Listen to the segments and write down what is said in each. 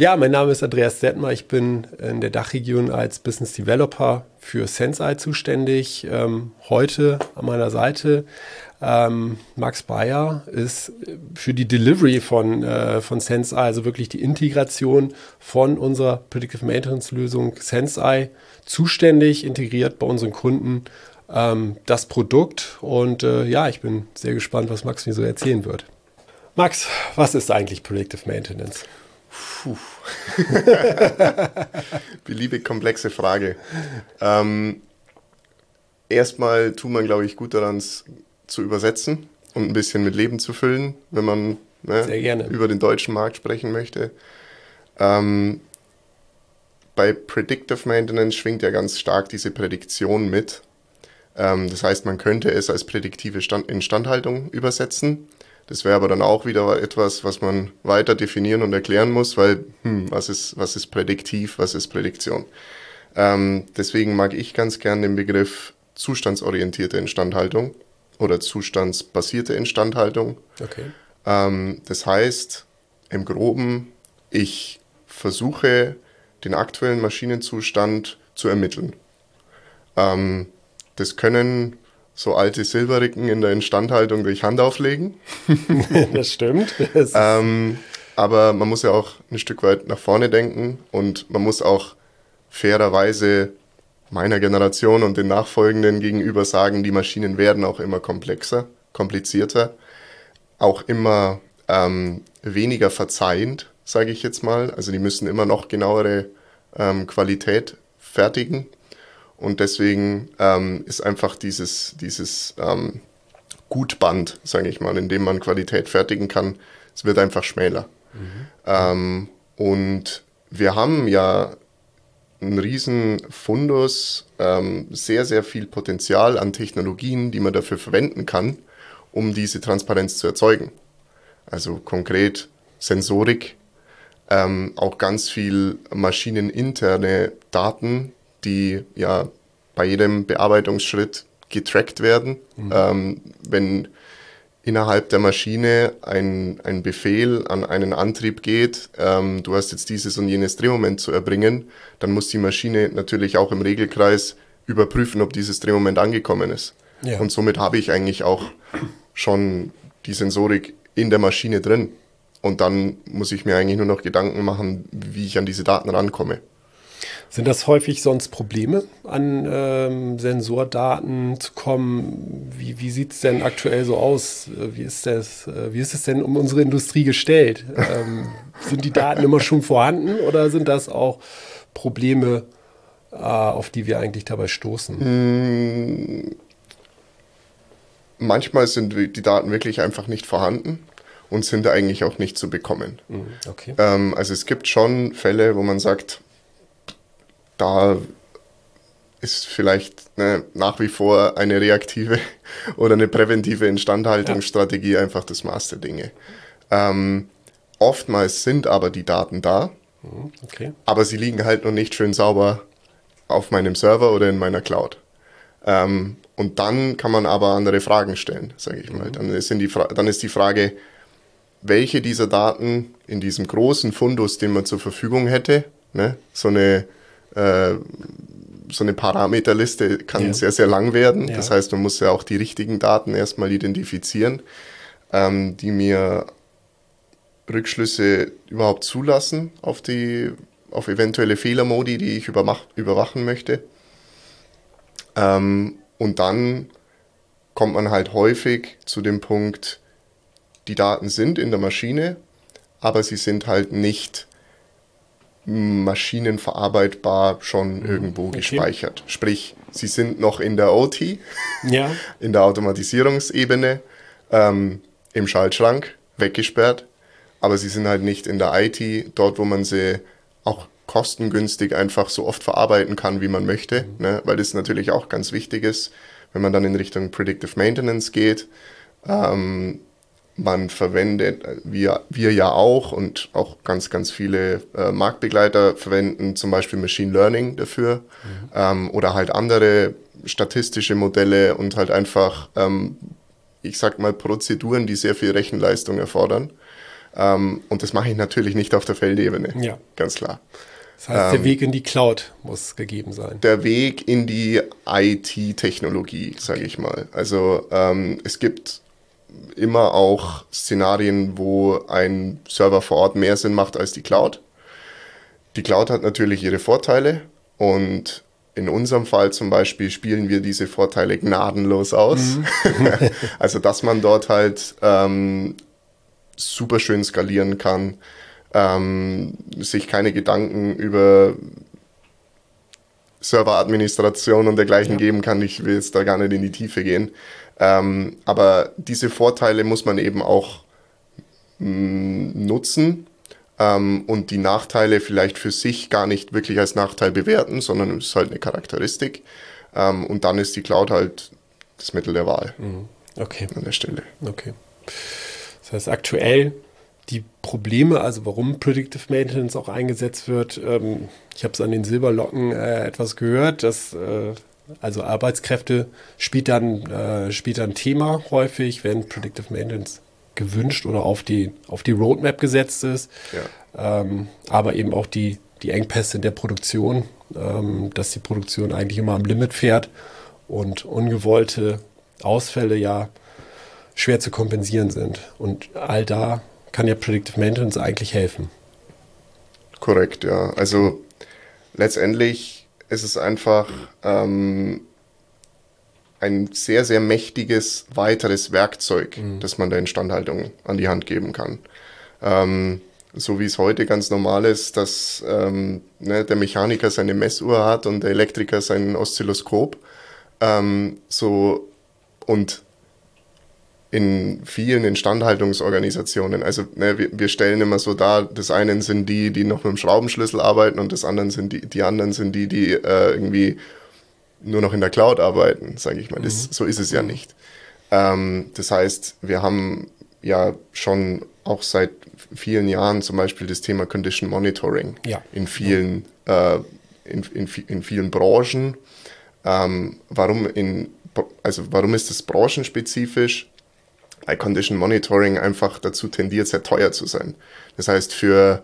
Ja, mein Name ist Andreas Detmer. Ich bin in der Dachregion als Business Developer für Sensei zuständig. Ähm, heute an meiner Seite ähm, Max Bayer ist für die Delivery von, äh, von Sensei, also wirklich die Integration von unserer Predictive Maintenance Lösung Sensei zuständig, integriert bei unseren Kunden ähm, das Produkt. Und äh, ja, ich bin sehr gespannt, was Max mir so erzählen wird. Max, was ist eigentlich Predictive Maintenance? Puh. Beliebig komplexe Frage. Ähm, erstmal tut man, glaube ich, gut daran, es zu übersetzen und ein bisschen mit Leben zu füllen, wenn man ne, über den deutschen Markt sprechen möchte. Ähm, bei Predictive Maintenance schwingt ja ganz stark diese Prädiktion mit. Ähm, das heißt, man könnte es als prädiktive Stand Instandhaltung übersetzen. Das wäre aber dann auch wieder etwas, was man weiter definieren und erklären muss, weil hm, was, ist, was ist prädiktiv, was ist Prädiktion? Ähm, deswegen mag ich ganz gern den Begriff zustandsorientierte Instandhaltung oder zustandsbasierte Instandhaltung. Okay. Ähm, das heißt, im groben, ich versuche den aktuellen Maschinenzustand zu ermitteln. Ähm, das können so alte Silberricken in der Instandhaltung durch Hand auflegen. das stimmt. ähm, aber man muss ja auch ein Stück weit nach vorne denken und man muss auch fairerweise meiner Generation und den Nachfolgenden gegenüber sagen, die Maschinen werden auch immer komplexer, komplizierter, auch immer ähm, weniger verzeihend, sage ich jetzt mal. Also die müssen immer noch genauere ähm, Qualität fertigen. Und deswegen ähm, ist einfach dieses, dieses ähm, Gutband, sage ich mal, in dem man Qualität fertigen kann, es wird einfach schmäler. Mhm. Ähm, und wir haben ja einen riesen Fundus, ähm, sehr, sehr viel Potenzial an Technologien, die man dafür verwenden kann, um diese Transparenz zu erzeugen. Also konkret Sensorik, ähm, auch ganz viel maschineninterne Daten, die ja bei jedem Bearbeitungsschritt getrackt werden. Mhm. Ähm, wenn innerhalb der Maschine ein, ein Befehl an einen Antrieb geht, ähm, du hast jetzt dieses und jenes Drehmoment zu erbringen, dann muss die Maschine natürlich auch im Regelkreis überprüfen, ob dieses Drehmoment angekommen ist. Ja. Und somit habe ich eigentlich auch schon die Sensorik in der Maschine drin. Und dann muss ich mir eigentlich nur noch Gedanken machen, wie ich an diese Daten rankomme. Sind das häufig sonst Probleme, an ähm, Sensordaten zu kommen? Wie, wie sieht es denn aktuell so aus? Wie ist, das, äh, wie ist es denn um unsere Industrie gestellt? Ähm, sind die Daten immer schon vorhanden oder sind das auch Probleme, äh, auf die wir eigentlich dabei stoßen? Hm, manchmal sind die Daten wirklich einfach nicht vorhanden und sind eigentlich auch nicht zu bekommen. Hm, okay. Ähm, also es gibt schon Fälle, wo man sagt, da ist vielleicht ne, nach wie vor eine reaktive oder eine präventive Instandhaltungsstrategie ja. einfach das Maß der Dinge. Ähm, oftmals sind aber die Daten da, mhm, okay. aber sie liegen halt noch nicht schön sauber auf meinem Server oder in meiner Cloud. Ähm, und dann kann man aber andere Fragen stellen, sage ich mal. Mhm. Dann, ist die dann ist die Frage, welche dieser Daten in diesem großen Fundus, den man zur Verfügung hätte, ne, so eine äh, so eine Parameterliste kann ja. sehr, sehr lang werden. Ja. Das heißt, man muss ja auch die richtigen Daten erstmal identifizieren, ähm, die mir Rückschlüsse überhaupt zulassen auf die auf eventuelle Fehlermodi, die ich übermach, überwachen möchte. Ähm, und dann kommt man halt häufig zu dem Punkt, die Daten sind in der Maschine, aber sie sind halt nicht maschinenverarbeitbar schon irgendwo okay. gespeichert. Sprich, sie sind noch in der OT, ja. in der Automatisierungsebene, ähm, im Schaltschrank weggesperrt, aber sie sind halt nicht in der IT, dort, wo man sie auch kostengünstig einfach so oft verarbeiten kann, wie man möchte, mhm. ne? weil das natürlich auch ganz wichtig ist, wenn man dann in Richtung Predictive Maintenance geht. Ähm, man verwendet, wir, wir ja auch und auch ganz, ganz viele äh, Marktbegleiter verwenden zum Beispiel Machine Learning dafür mhm. ähm, oder halt andere statistische Modelle und halt einfach, ähm, ich sag mal, Prozeduren, die sehr viel Rechenleistung erfordern. Ähm, und das mache ich natürlich nicht auf der Feldebene. Ja. Ganz klar. Das heißt, der Weg in die Cloud muss gegeben sein. Der Weg in die IT-Technologie, sage ich mal. Also ähm, es gibt immer auch Szenarien, wo ein Server vor Ort mehr Sinn macht als die Cloud. Die Cloud hat natürlich ihre Vorteile und in unserem Fall zum Beispiel spielen wir diese Vorteile gnadenlos aus. Mhm. also dass man dort halt ähm, super schön skalieren kann, ähm, sich keine Gedanken über Serveradministration und dergleichen ja. geben kann. Ich will jetzt da gar nicht in die Tiefe gehen. Ähm, aber diese Vorteile muss man eben auch mh, mm, nutzen ähm, und die Nachteile vielleicht für sich gar nicht wirklich als Nachteil bewerten, sondern es ist halt eine Charakteristik. Ähm, und dann ist die Cloud halt das Mittel der Wahl. Mhm. Okay. An der Stelle. Okay. Das heißt, aktuell die Probleme, also warum Predictive Maintenance auch eingesetzt wird. Ähm, ich habe es an den Silberlocken äh, etwas gehört, dass äh, also Arbeitskräfte spielt dann, äh, spielt dann Thema häufig, wenn Predictive Maintenance gewünscht oder auf die, auf die Roadmap gesetzt ist. Ja. Ähm, aber eben auch die, die Engpässe in der Produktion, ähm, dass die Produktion eigentlich immer am Limit fährt und ungewollte Ausfälle ja schwer zu kompensieren sind. Und all da kann ja Predictive Maintenance eigentlich helfen. Korrekt, ja. Also letztendlich ist es einfach ähm, ein sehr, sehr mächtiges weiteres Werkzeug, mhm. das man der Instandhaltung an die Hand geben kann. Ähm, so wie es heute ganz normal ist, dass ähm, ne, der Mechaniker seine Messuhr hat und der Elektriker sein Oszilloskop. Ähm, so und in vielen Instandhaltungsorganisationen. Also ne, wir, wir, stellen immer so dar, das einen sind die, die noch mit dem Schraubenschlüssel arbeiten und das anderen sind die, die anderen sind die, die äh, irgendwie nur noch in der Cloud arbeiten, sage ich mal. Das, mhm. So ist es ja nicht. Ähm, das heißt, wir haben ja schon auch seit vielen Jahren zum Beispiel das Thema Condition Monitoring ja. in vielen, äh, in, in, in, vielen Branchen. Ähm, warum in also warum ist das branchenspezifisch? Weil Condition Monitoring einfach dazu tendiert, sehr teuer zu sein. Das heißt, für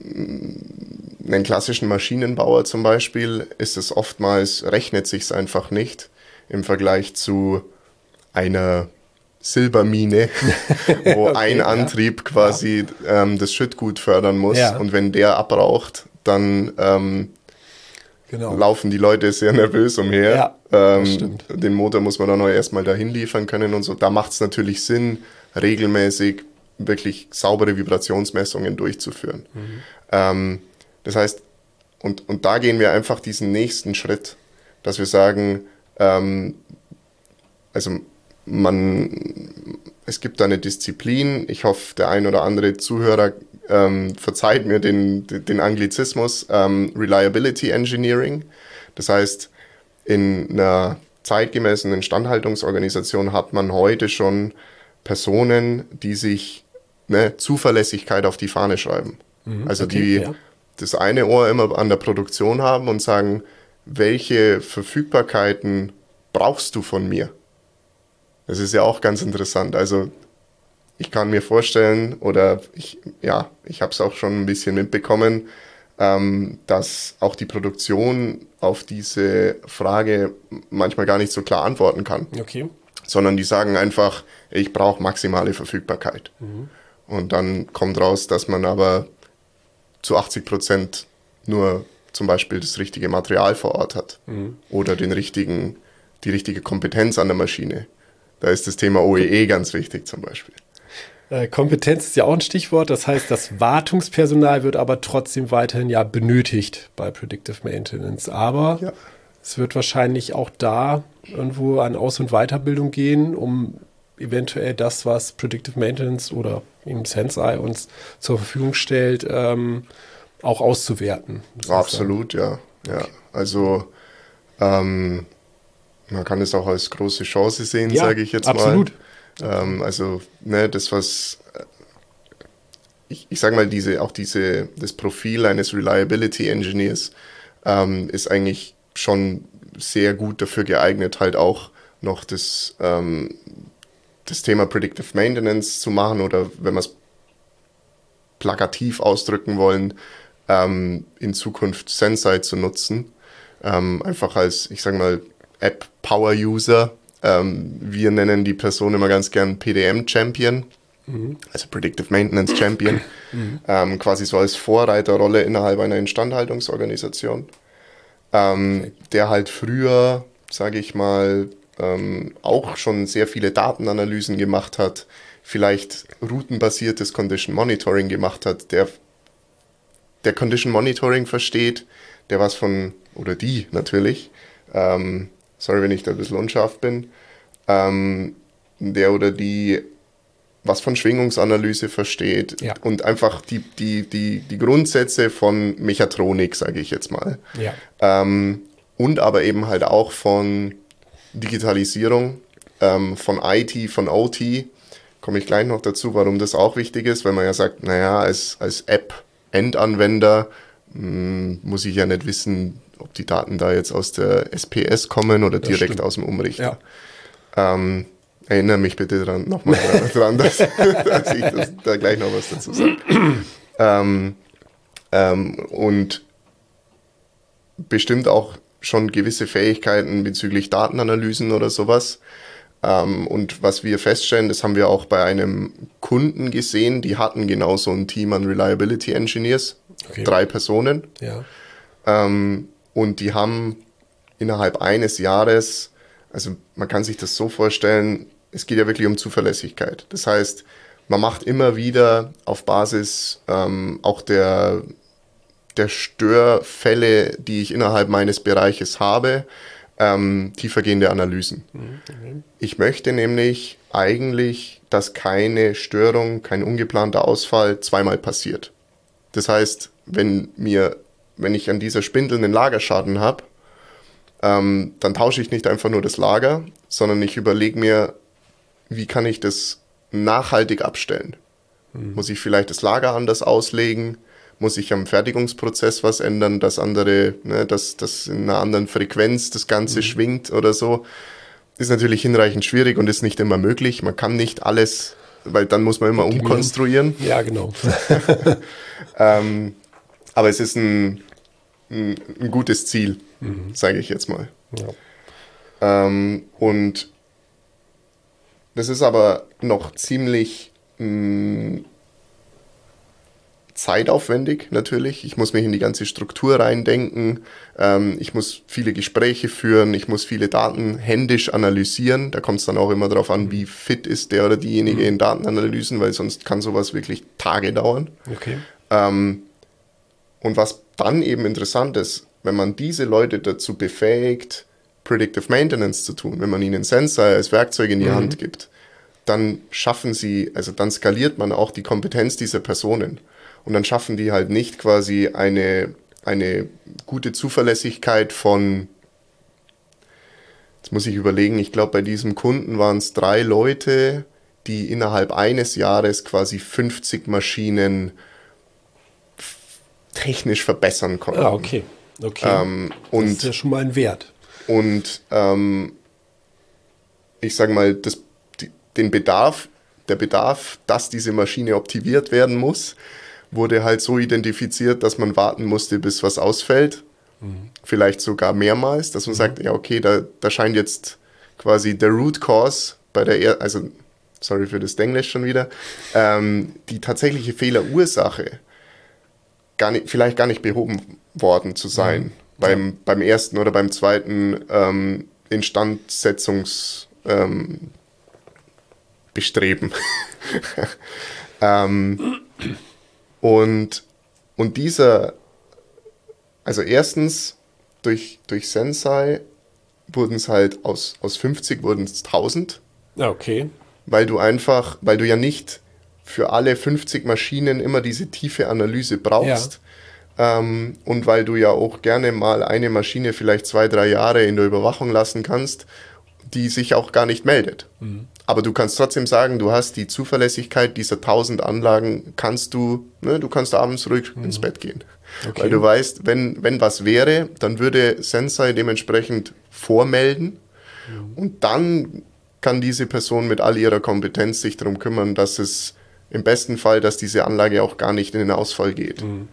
mm, einen klassischen Maschinenbauer zum Beispiel ist es oftmals, rechnet sich einfach nicht im Vergleich zu einer Silbermine, wo okay, ein Antrieb ja. quasi ähm, das Schüttgut fördern muss. Ja. Und wenn der abraucht, dann ähm, genau. laufen die Leute sehr nervös umher. Ja, ähm, den Motor muss man dann auch erstmal dahin liefern können und so. Da macht es natürlich Sinn, regelmäßig wirklich saubere Vibrationsmessungen durchzuführen. Mhm. Ähm, das heißt, und, und da gehen wir einfach diesen nächsten Schritt, dass wir sagen, ähm, also man, es gibt da eine Disziplin. Ich hoffe, der ein oder andere Zuhörer ähm, verzeiht mir den, den Anglizismus, ähm, Reliability Engineering. Das heißt, in einer zeitgemäßen Instandhaltungsorganisation hat man heute schon Personen, die sich ne, Zuverlässigkeit auf die Fahne schreiben. Mhm, also okay, die ja. das eine Ohr immer an der Produktion haben und sagen, welche Verfügbarkeiten brauchst du von mir? Das ist ja auch ganz interessant. Also ich kann mir vorstellen, oder ich, ja, ich habe es auch schon ein bisschen mitbekommen, ähm, dass auch die Produktion auf diese Frage manchmal gar nicht so klar antworten kann. Okay. Sondern die sagen einfach, ich brauche maximale Verfügbarkeit. Mhm. Und dann kommt raus, dass man aber zu 80 Prozent nur zum Beispiel das richtige Material vor Ort hat mhm. oder den richtigen, die richtige Kompetenz an der Maschine. Da ist das Thema OEE ganz wichtig zum Beispiel. Äh, Kompetenz ist ja auch ein Stichwort. Das heißt, das Wartungspersonal wird aber trotzdem weiterhin ja benötigt bei Predictive Maintenance. Aber ja. es wird wahrscheinlich auch da irgendwo an Aus- und Weiterbildung gehen, um eventuell das, was Predictive Maintenance oder eben Sensei uns zur Verfügung stellt, ähm, auch auszuwerten. Absolut, ja. ja. Okay. Also ähm, man kann es auch als große Chance sehen, ja, sage ich jetzt absolut. mal. Ähm, also, ne, das, was ich, ich sage mal, diese, auch diese, das Profil eines Reliability Engineers ähm, ist eigentlich schon sehr gut dafür geeignet, halt auch noch das, ähm, das Thema Predictive Maintenance zu machen oder wenn man es plakativ ausdrücken wollen, ähm, in Zukunft Sensei zu nutzen. Ähm, einfach als, ich sage mal, App-Power-User. Ähm, wir nennen die Person immer ganz gern PDM-Champion, mhm. also Predictive Maintenance Champion, mhm. ähm, quasi so als Vorreiterrolle innerhalb einer Instandhaltungsorganisation, ähm, der halt früher, sage ich mal, ähm, auch schon sehr viele Datenanalysen gemacht hat, vielleicht routenbasiertes Condition Monitoring gemacht hat, der, der Condition Monitoring versteht, der was von, oder die natürlich, ähm, sorry, wenn ich da ein bisschen unscharf bin, ähm, der oder die was von Schwingungsanalyse versteht ja. und einfach die, die, die, die Grundsätze von Mechatronik, sage ich jetzt mal. Ja. Ähm, und aber eben halt auch von Digitalisierung, ähm, von IT, von OT. Komme ich gleich noch dazu, warum das auch wichtig ist, weil man ja sagt, naja, als, als App-Endanwender hm, muss ich ja nicht wissen, ob die Daten da jetzt aus der SPS kommen oder direkt aus dem Umrichter. Ja. Ähm, erinnere mich bitte dran, nochmal dran, dass, dass, ich das, da gleich noch was dazu sage. ähm, ähm, und bestimmt auch schon gewisse Fähigkeiten bezüglich Datenanalysen oder sowas. Ähm, und was wir feststellen, das haben wir auch bei einem Kunden gesehen, die hatten genau so ein Team an Reliability Engineers, okay. drei Personen. Ja. Ähm, und die haben innerhalb eines Jahres, also man kann sich das so vorstellen, es geht ja wirklich um Zuverlässigkeit. Das heißt, man macht immer wieder auf Basis ähm, auch der, der Störfälle, die ich innerhalb meines Bereiches habe, ähm, tiefergehende Analysen. Mhm. Ich möchte nämlich eigentlich, dass keine Störung, kein ungeplanter Ausfall zweimal passiert. Das heißt, wenn mir, wenn ich an dieser Spindel einen Lagerschaden habe, ähm, dann tausche ich nicht einfach nur das Lager, sondern ich überlege mir, wie kann ich das nachhaltig abstellen? Mhm. Muss ich vielleicht das Lager anders auslegen? Muss ich am Fertigungsprozess was ändern, dass andere, ne, dass, dass in einer anderen Frequenz das Ganze mhm. schwingt oder so? Ist natürlich hinreichend schwierig und ist nicht immer möglich. Man kann nicht alles, weil dann muss man immer umkonstruieren. Ja, genau. ähm, aber es ist ein, ein, ein gutes Ziel, mhm. sage ich jetzt mal. Ja. Ähm, und das ist aber noch ziemlich mh, mm, zeitaufwendig natürlich. Ich muss mich in die ganze Struktur reindenken. Ähm, ich muss viele Gespräche führen. Ich muss viele Daten händisch analysieren. Da kommt es dann auch immer darauf an, wie fit ist der oder diejenige mhm. in Datenanalysen, weil sonst kann sowas wirklich Tage dauern. Okay. Ähm, und was dann eben interessant ist, wenn man diese Leute dazu befähigt, Predictive Maintenance zu tun, wenn man ihnen Sensor als Werkzeug in die mhm. Hand gibt, dann schaffen sie, also dann skaliert man auch die Kompetenz dieser Personen. Und dann schaffen die halt nicht quasi eine, eine gute Zuverlässigkeit von, jetzt muss ich überlegen, ich glaube bei diesem Kunden waren es drei Leute, die innerhalb eines Jahres quasi 50 Maschinen technisch verbessern konnten. Ah, okay. okay. Ähm, und, das ist ja schon mal ein Wert. Und ähm, ich sage mal, das, die, den Bedarf, der Bedarf, dass diese Maschine optimiert werden muss, wurde halt so identifiziert, dass man warten musste, bis was ausfällt. Mhm. Vielleicht sogar mehrmals, dass man mhm. sagt, ja, okay, da, da scheint jetzt quasi der Root Cause bei der, er also sorry für das Englisch schon wieder, ähm, die tatsächliche Fehlerursache gar nicht, vielleicht gar nicht behoben worden zu sein. Mhm. Beim, ja. beim ersten oder beim zweiten ähm, Instandsetzungsbestreben. Ähm, ähm, und, und dieser, also erstens, durch, durch Sensei wurden es halt aus, aus 50 wurden es 1000. Okay. Weil du einfach, weil du ja nicht für alle 50 Maschinen immer diese tiefe Analyse brauchst. Ja. Ähm, und weil du ja auch gerne mal eine Maschine vielleicht zwei, drei Jahre in der Überwachung lassen kannst, die sich auch gar nicht meldet. Mhm. Aber du kannst trotzdem sagen, du hast die Zuverlässigkeit dieser 1000 Anlagen, kannst du, ne, du kannst abends ruhig mhm. ins Bett gehen. Okay. Weil du weißt, wenn, wenn was wäre, dann würde Sensei dementsprechend vormelden mhm. und dann kann diese Person mit all ihrer Kompetenz sich darum kümmern, dass es im besten Fall, dass diese Anlage auch gar nicht in den Ausfall geht. Mhm.